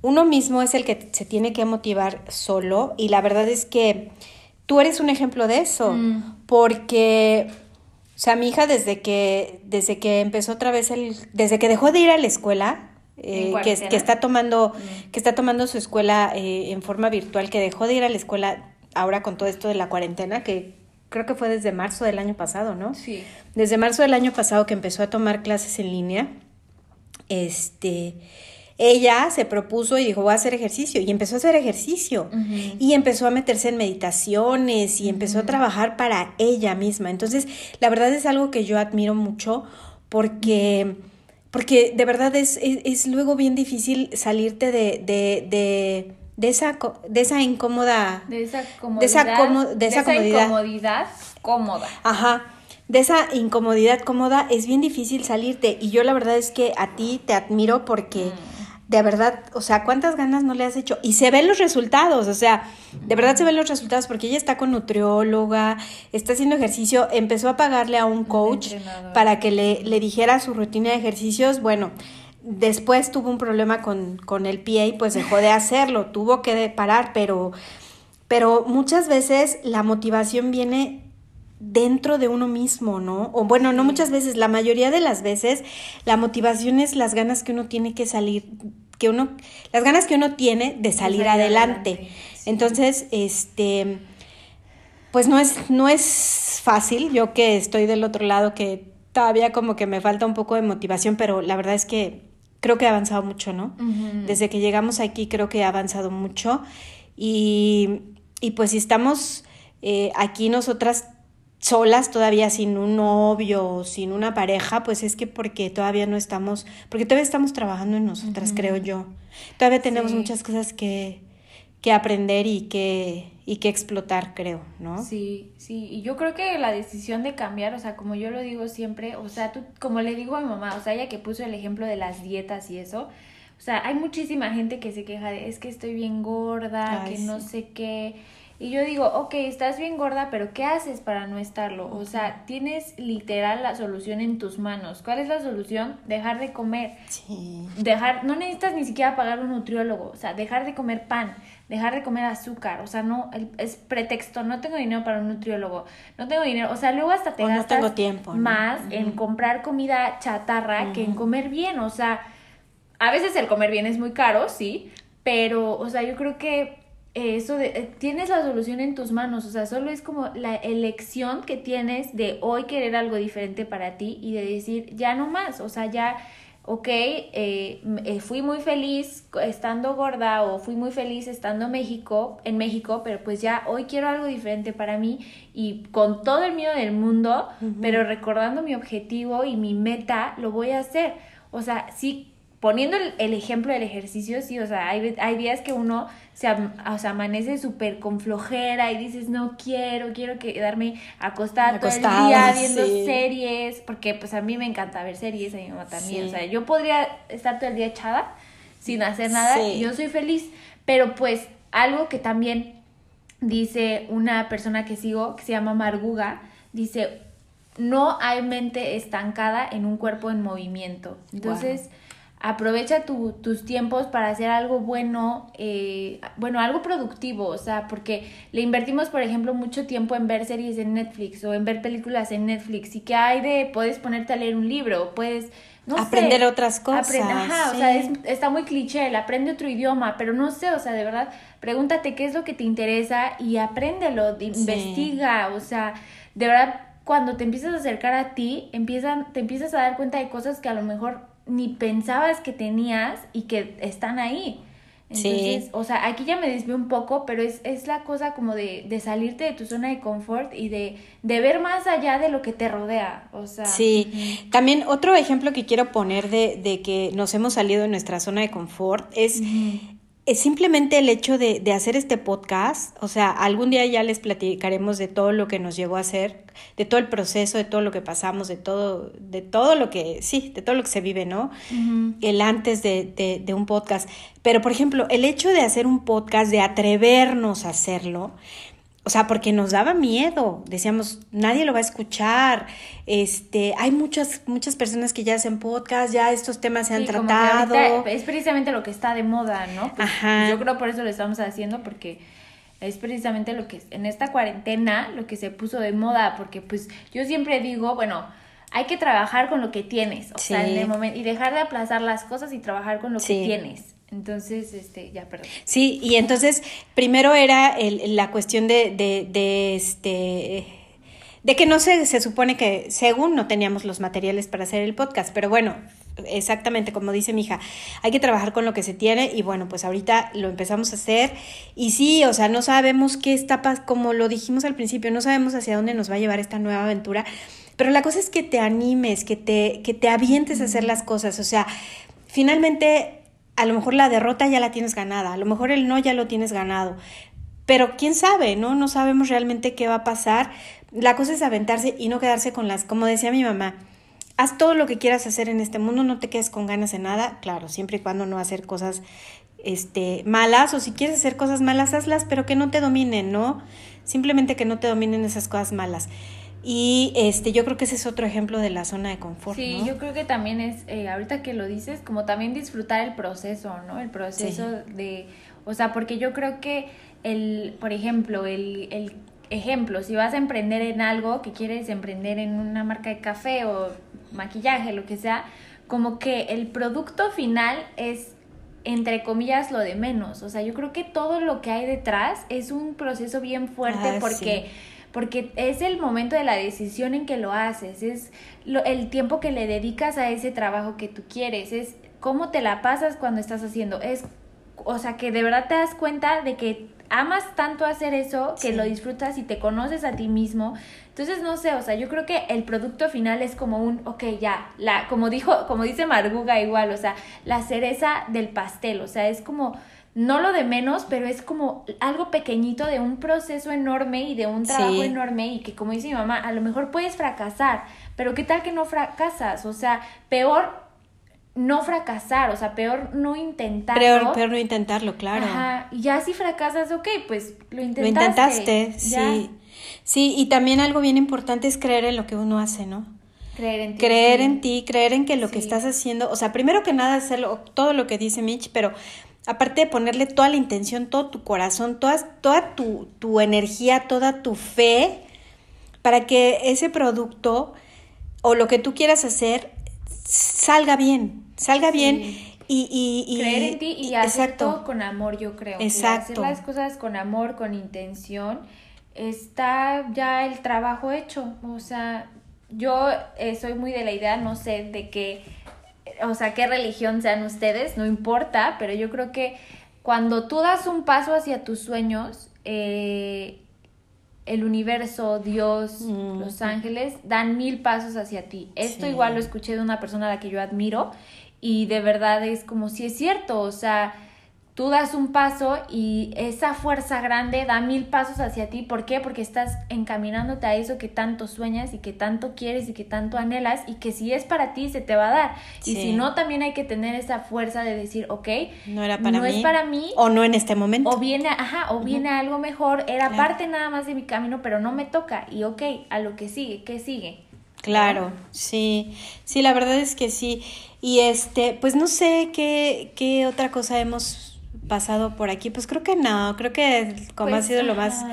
[SPEAKER 1] uno mismo es el que se tiene que motivar solo y la verdad es que tú eres un ejemplo de eso, mm. porque... O sea, mi hija desde que, desde que empezó otra vez el, desde que dejó de ir a la escuela, eh, que, que, está tomando, mm. que está tomando su escuela eh, en forma virtual, que dejó de ir a la escuela ahora con todo esto de la cuarentena, que creo que fue desde marzo del año pasado, ¿no?
[SPEAKER 2] Sí.
[SPEAKER 1] Desde marzo del año pasado que empezó a tomar clases en línea, este, ella se propuso y dijo, voy a hacer ejercicio, y empezó a hacer ejercicio, y empezó a meterse en meditaciones, y empezó a trabajar para ella misma. Entonces, la verdad es algo que yo admiro mucho porque... Porque de verdad es, es, luego bien difícil salirte de, de de esa, de esa incómoda...
[SPEAKER 2] De esa comodidad. De esa, incomodidad cómoda.
[SPEAKER 1] Ajá. De esa incomodidad cómoda es bien difícil salirte. Y yo la verdad es que a ti te admiro porque... Mm. De verdad, o sea, ¿cuántas ganas no le has hecho? Y se ven los resultados, o sea, de verdad se ven los resultados porque ella está con nutrióloga, está haciendo ejercicio, empezó a pagarle a un coach para que le, le dijera su rutina de ejercicios. Bueno, después tuvo un problema con, con el pie y pues dejó de hacerlo, tuvo que parar, pero, pero muchas veces la motivación viene dentro de uno mismo, ¿no? O bueno, no muchas veces, la mayoría de las veces la motivación es las ganas que uno tiene que salir, que uno, las ganas que uno tiene de salir, adelante. Entonces, este, pues no es, no es fácil, yo que estoy del otro lado, que todavía como que me falta un poco de motivación, pero la verdad es que creo que ha avanzado mucho, ¿no? Desde que llegamos aquí creo que ha avanzado mucho y, y pues si estamos eh, aquí nosotras solas todavía sin un novio, sin una pareja, pues es que porque todavía no estamos, porque todavía estamos trabajando en nosotras, creo yo. Todavía tenemos muchas cosas que, que aprender y que, y que explotar, creo, ¿no?
[SPEAKER 2] Sí, sí, y yo creo que la decisión de cambiar, o sea, como yo lo digo siempre, o sea, tú, como le digo a mi mamá, o sea, ella que puso el ejemplo de las dietas y eso, o sea, hay muchísima gente que se queja de, es que estoy bien gorda, que no sé qué, y yo digo, ok, estás bien gorda, pero ¿qué haces para no estarlo? O sea, tienes literal la solución en tus manos. ¿Cuál es la solución? Dejar de comer.
[SPEAKER 1] Sí.
[SPEAKER 2] Dejar, no necesitas ni siquiera pagar un nutriólogo, o sea, dejar de comer pan dejar de comer azúcar, o sea, no, es pretexto, no tengo dinero para un nutriólogo, no tengo dinero, o sea, luego hasta te gastas
[SPEAKER 1] tengo tiempo,
[SPEAKER 2] más en comprar comida chatarra que en comer bien, o sea, a veces el comer bien es muy caro, sí, pero, o sea, yo creo que eso de, eh, tienes la solución en tus manos, o sea, solo es como la elección que tienes de hoy querer algo diferente para ti y de decir, ya no más, o sea, ya ok, eh, eh, fui muy feliz estando gorda o fui muy feliz estando en México, en México, pero pues ya hoy quiero algo diferente para mí y con todo el miedo del mundo, pero recordando mi objetivo y mi meta, lo voy a hacer. O sea, sí poniendo el, ejemplo del ejercicio, sí, o sea, hay, hay días que uno se, o sea, amanece súper con flojera y dices, no quiero, quiero quedarme acostada, todo el día viendo series, porque pues a mí me encanta ver series, a mi mamá también, o sea, yo podría estar todo el día echada sin hacer nada y yo soy feliz, pero pues algo que también dice una persona que sigo, que se llama Marguga, dice, no hay mente estancada en un cuerpo en movimiento. Entonces, aprovecha tus tiempos para hacer algo bueno, eh, bueno, algo productivo, o sea, porque le invertimos, por ejemplo, mucho tiempo en ver series en Netflix o en ver películas en Netflix y que hay de, puedes ponerte a leer un libro, puedes, no
[SPEAKER 1] aprender otras cosas.
[SPEAKER 2] ajá, o sea, está muy cliché, el aprende otro idioma, pero no sé, o sea, de verdad, pregúntate qué es lo que te interesa y apréndelo, investiga, o sea, de verdad, cuando te empiezas a acercar a ti, empiezan, te empiezas a dar cuenta de cosas que a lo mejor ni pensabas que tenías y que están ahí. Entonces, o sea, aquí ya me desvío un poco, pero es, es la cosa como de, de, salirte de tu zona de confort y de, de, ver más allá de lo que te rodea. O sea.
[SPEAKER 1] Sí. También otro ejemplo que quiero poner de, de, que nos hemos salido de nuestra zona de confort es es simplemente el hecho de, de, hacer este podcast, o sea, algún día ya les platicaremos de todo lo que nos llevó a hacer, de todo el proceso, de todo lo que pasamos, de todo, de todo lo que, sí, de todo lo que se vive, ¿no? El antes de, de, de un podcast. Pero, por ejemplo, el hecho de hacer un podcast, de atrevernos a hacerlo, o sea, porque nos daba miedo, decíamos, nadie lo va a escuchar. Este, hay muchas muchas personas que ya hacen podcast, ya estos temas se han tratado.
[SPEAKER 2] es precisamente lo que está de moda, ¿no? Pues, Ajá. Yo creo por eso lo estamos haciendo porque es precisamente lo que en esta cuarentena lo que se puso de moda, porque pues yo siempre digo, bueno, hay que trabajar con lo que tienes, o sea, en el momento y dejar de aplazar las cosas y trabajar con lo que tienes. Entonces, este, ya, perdón.
[SPEAKER 1] Sí, y entonces, primero era el, la cuestión de, de, de, este, de que no se, se supone que, según no teníamos los materiales para hacer el podcast, pero bueno, exactamente como dice mi hija, hay que trabajar con lo que se tiene y bueno, pues ahorita lo empezamos a hacer y sí, o sea, no sabemos qué está, como lo dijimos al principio, no sabemos hacia dónde nos va a llevar esta nueva aventura, pero la cosa es que te animes, que te, que te avientes a hacer las cosas, o sea, finalmente a lo mejor la derrota ya la tienes ganada, a lo mejor el no ya lo tienes ganado, pero quién sabe, ¿no? No sabemos realmente qué va a pasar. La cosa es aventarse y no quedarse con las, como decía mi mamá, haz todo lo que quieras hacer en este mundo, no te quedes con ganas de nada, claro, siempre y cuando no hacer cosas este, malas o si quieres hacer cosas malas, hazlas, pero que no te dominen, ¿no? Simplemente que no te dominen esas cosas malas. Y este, yo creo que ese es otro ejemplo de la zona de confort.
[SPEAKER 2] Sí, yo creo que también es, eh, ahorita que lo dices, como también disfrutar el proceso, ¿no? El proceso de, o sea, porque yo creo que el, por ejemplo, el, el ejemplo, si vas a emprender en algo, que quieres emprender en una marca de café o maquillaje, lo que sea, como que el producto final es entre comillas lo de menos, o sea, yo creo que todo lo que hay detrás es un proceso bien fuerte ah, porque porque es el momento de la decisión en que lo haces, es lo, el tiempo que le dedicas a ese trabajo que tú quieres, es cómo te la pasas cuando estás haciendo, es, o sea, que de verdad te das cuenta de que amas tanto hacer eso, que lo disfrutas y te conoces a ti mismo. Entonces, no sé, o sea, yo creo que el producto final es como un, ok, ya, la, como dijo, como dice Marguga igual, o sea, la cereza del pastel, o sea, es como no lo de menos, pero es como algo pequeñito de un proceso enorme y de un trabajo enorme y que como dice mi mamá, a lo mejor puedes fracasar, pero ¿qué tal que no fracasas? O sea, peor no fracasar, o sea, peor no intentarlo.
[SPEAKER 1] Peor, peor no intentarlo, claro.
[SPEAKER 2] Ajá, y ya si fracasas, ok, pues lo intentaste.
[SPEAKER 1] Lo intentaste, sí. Sí, y también algo bien importante es creer en lo que uno hace, ¿no?
[SPEAKER 2] Creer en ti.
[SPEAKER 1] Creer en ti, creer en que lo que estás haciendo, o sea, primero que nada hacerlo, todo lo que dice Mitch, pero aparte de ponerle toda la intención, todo tu corazón, toda, toda tu, tu energía, toda tu fe, para que ese producto o lo que tú quieras hacer salga bien, salga bien y, y,
[SPEAKER 2] creer en ti y hacer todo con amor, yo creo. Exacto. hacer las cosas con amor, con intención, está ya el trabajo hecho. O sea, yo eh, soy muy de la idea, no sé, de que o sea, qué religión sean ustedes, no importa, pero yo creo que cuando tú das un paso hacia tus sueños, eh, el universo, Dios, mm. los ángeles dan mil pasos hacia ti. Esto igual lo escuché de una persona a la que yo admiro y de verdad es como si es cierto, o sea, tú das un paso y esa fuerza grande da mil pasos hacia ti. ¿Por qué? Porque estás encaminándote a eso que tanto sueñas y que tanto quieres y que tanto anhelas y que si es para ti se te va a dar. Y si no, también hay que tener esa fuerza de decir, ok,
[SPEAKER 1] no, era para
[SPEAKER 2] no es para mí.
[SPEAKER 1] O no en este momento.
[SPEAKER 2] O viene, ajá, o viene algo mejor. Era parte nada más de mi camino, pero no me toca. Y ok, a lo que sigue, ¿qué sigue?
[SPEAKER 1] Claro, sí, sí, la verdad es que sí. Y este, pues no sé qué, qué otra cosa hemos pasado por aquí? Pues creo que no, creo que como ha pues, sido lo más,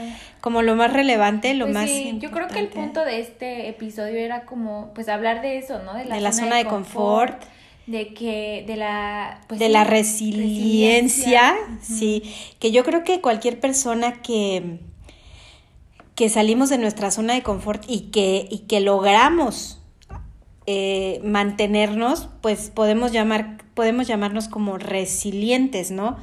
[SPEAKER 1] como lo más relevante, lo pues más
[SPEAKER 2] sí, Yo creo que el punto de este episodio era como, pues hablar de eso, ¿no?
[SPEAKER 1] De la, zona, de, confort,
[SPEAKER 2] De que, de la...
[SPEAKER 1] Pues, de la resiliencia, sí, que yo creo que cualquier persona que que salimos de nuestra zona de confort y que, y que logramos eh, mantenernos, pues podemos llamar, podemos llamarnos como resilientes, ¿no?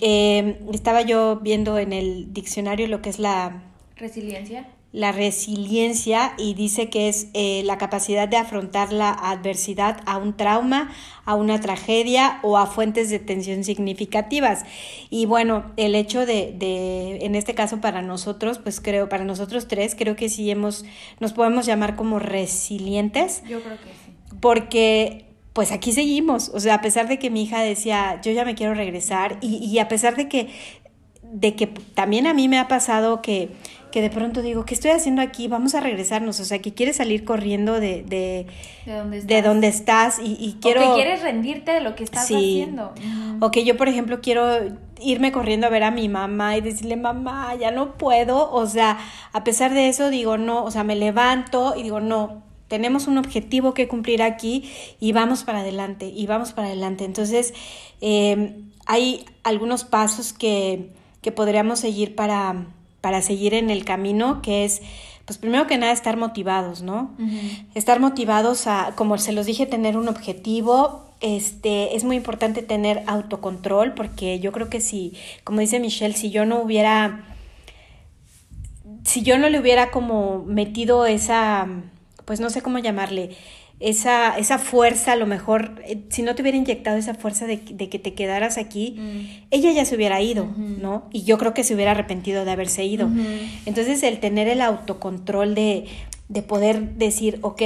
[SPEAKER 1] Eh, estaba yo viendo en el diccionario lo que es la
[SPEAKER 2] resiliencia.
[SPEAKER 1] La resiliencia y dice que es eh, la capacidad de afrontar la adversidad a un trauma, a una tragedia o a fuentes de tensión significativas. Y bueno, el hecho de, de, en este caso para nosotros, pues creo, para nosotros tres, creo que sí hemos, nos podemos llamar como resilientes.
[SPEAKER 2] Yo creo que sí.
[SPEAKER 1] Porque pues aquí seguimos, o sea, a pesar de que mi hija decía, yo ya me quiero regresar, y, y a pesar de que, de que también a mí me ha pasado que que de pronto digo, ¿qué estoy haciendo aquí? Vamos a regresarnos. O sea, que quieres salir corriendo de, de,
[SPEAKER 2] ¿De,
[SPEAKER 1] dónde estás? y, y, quiero...
[SPEAKER 2] O que quieres rendirte de lo que estás haciendo.
[SPEAKER 1] O que yo, por ejemplo, quiero irme corriendo a ver a mi mamá y decirle, mamá, ya no puedo. O sea, a pesar de eso, digo, no, o sea, me levanto y digo, no, tenemos un objetivo que cumplir aquí y vamos para adelante, y vamos para adelante. Entonces, eh, hay algunos pasos que, que podríamos seguir para para seguir en el camino, que es, pues primero que nada, estar motivados, ¿no? Estar motivados a, como se los dije, tener un objetivo. Este, es muy importante tener autocontrol, porque yo creo que si, como dice Michelle, si yo no hubiera, si yo no le hubiera como metido esa, pues no sé cómo llamarle, esa, esa fuerza, a lo mejor, eh, si no te hubiera inyectado esa fuerza de, de que te quedaras aquí, mm. ella ya se hubiera ido, ¿no? Y yo creo que se hubiera arrepentido de haberse ido. Entonces, el tener el autocontrol de, de poder decir, ok,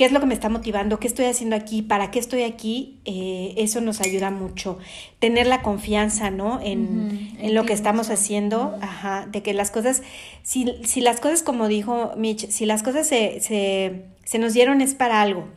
[SPEAKER 1] qué es lo que me está motivando, qué estoy haciendo aquí, para qué estoy aquí, eh, eso nos ayuda mucho. Tener la confianza, ¿no? En, en lo que estamos haciendo, ajá, de que las cosas, si, si las cosas, como dijo Mitch, si las cosas se, se, se nos dieron es para algo.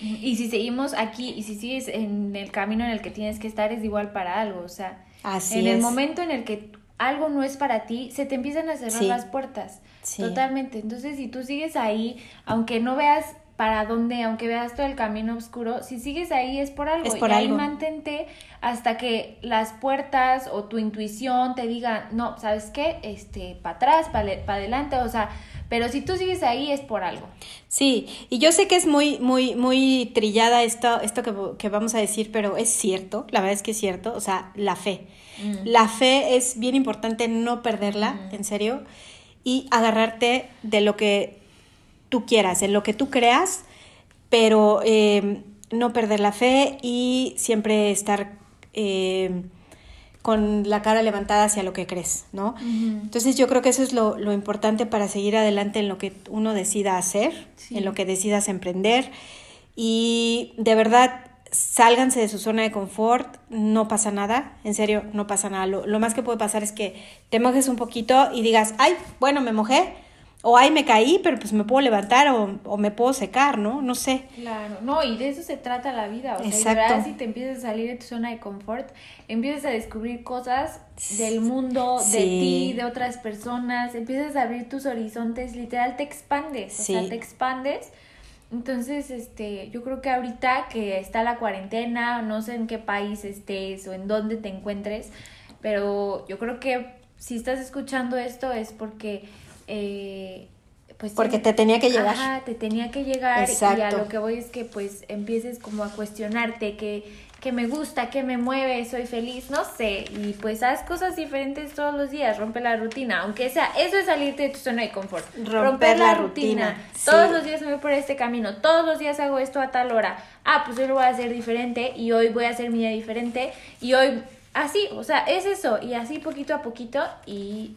[SPEAKER 2] Y si seguimos aquí y si sigues en el camino en el que tienes que estar es igual para algo, o sea,
[SPEAKER 1] Así
[SPEAKER 2] en
[SPEAKER 1] es.
[SPEAKER 2] el momento en el que algo no es para ti, se te empiezan a cerrar
[SPEAKER 1] Sí.
[SPEAKER 2] las puertas.
[SPEAKER 1] Sí.
[SPEAKER 2] Totalmente. Entonces, si tú sigues ahí, aunque no veas para dónde, aunque veas todo el camino oscuro, si sigues ahí es por algo.
[SPEAKER 1] Es por
[SPEAKER 2] y ahí mantente hasta que las puertas o tu intuición te digan, no, ¿sabes qué? Este, para atrás, para adelante, o sea, pero si tú sigues ahí es por algo.
[SPEAKER 1] Sí, y yo sé que es muy, muy, muy trillada esto, esto que, que vamos a decir, pero es cierto, la verdad es que es cierto, o sea, la fe. La fe es bien importante no perderla, en serio, y agarrarte de lo que tú quieras, en lo que tú creas, pero eh, no perder la fe y siempre estar eh, con la cara levantada hacia lo que crees, ¿no? Entonces yo creo que eso es lo, lo, importante para seguir adelante en lo que uno decida hacer,
[SPEAKER 2] Sí.
[SPEAKER 1] en lo que decidas emprender y de verdad sálganse de su zona de confort, no pasa nada, en serio, no pasa nada. Lo, lo más que puede pasar es que te mojes un poquito y digas, ay, bueno, me mojé, o ay, me caí, pero pues me puedo levantar o, o me puedo secar, ¿no? No sé.
[SPEAKER 2] Claro, no, y de eso se trata la vida. O sea,
[SPEAKER 1] Exacto.
[SPEAKER 2] verdad, si te empiezas a salir de tu zona de confort, empiezas a descubrir cosas del mundo, de ti, de otras personas, empiezas a abrir tus horizontes, literal te expandes, o
[SPEAKER 1] Sí.
[SPEAKER 2] sea, te expandes. Entonces, este, yo creo que ahorita que está la cuarentena, no sé en qué país estés o en dónde te encuentres, pero yo creo que si estás escuchando esto es porque eh, pues
[SPEAKER 1] Porque te tenía que llegar.
[SPEAKER 2] Ajá, te tenía que llegar y a lo que voy es que pues empieces como a cuestionarte que, que me gusta, que me mueve, soy feliz, no sé, y pues haz cosas diferentes todos los días, rompe la rutina, aunque sea, eso es salirte de tu zona de confort,
[SPEAKER 1] Romper la rutina, sí.
[SPEAKER 2] Todos los días me voy por este camino, todos los días hago esto a tal hora, ah, pues hoy lo voy a hacer diferente y hoy voy a hacer mi día diferente. Y hoy así, o sea, es eso, y así poquito a poquito y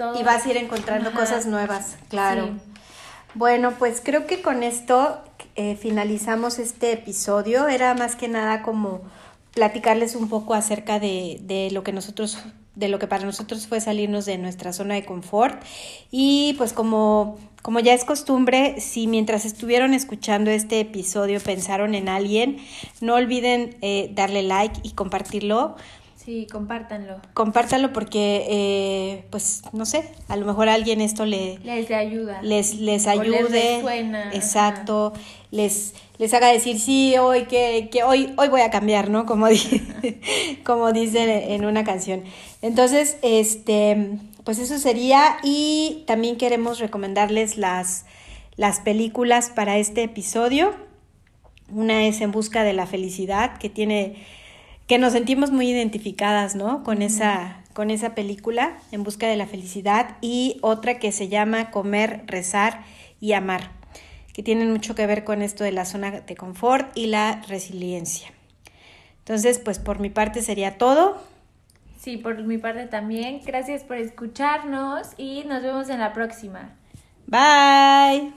[SPEAKER 2] todo.
[SPEAKER 1] Y vas a ir encontrando
[SPEAKER 2] Ajá.
[SPEAKER 1] cosas nuevas, claro.
[SPEAKER 2] Sí.
[SPEAKER 1] Bueno, pues creo que con esto eh, finalizamos este episodio. Era más que nada como platicarles un poco acerca de, de lo que nosotros de lo que para nosotros fue salirnos de nuestra zona de confort y pues como como ya es costumbre, si mientras estuvieron escuchando este episodio pensaron en alguien, no olviden eh, darle like y compartirlo.
[SPEAKER 2] Sí, compártanlo.
[SPEAKER 1] Compártalo porque, eh, pues, no sé, a lo mejor a alguien esto le,
[SPEAKER 2] Les ayuda.
[SPEAKER 1] les, les
[SPEAKER 2] O
[SPEAKER 1] ayude.
[SPEAKER 2] les resuena,
[SPEAKER 1] exacto. Les, les haga decir, sí, hoy que, que hoy, hoy voy a cambiar, ¿no? Como, como dice en una canción. Entonces, este, pues eso sería. Y también queremos recomendarles las, las películas para este episodio. Una es En Busca de la Felicidad, que tiene, que nos sentimos muy identificadas, ¿no? Con esa, con con esa película, En Busca de la Felicidad, y otra que se llama Comer, Rezar y Amar, que tienen mucho que ver con esto de la zona de confort y la resiliencia. Entonces, pues por mi parte sería todo.
[SPEAKER 2] Sí, por mi parte también. Gracias por escucharnos y nos vemos en la próxima.
[SPEAKER 1] Bye.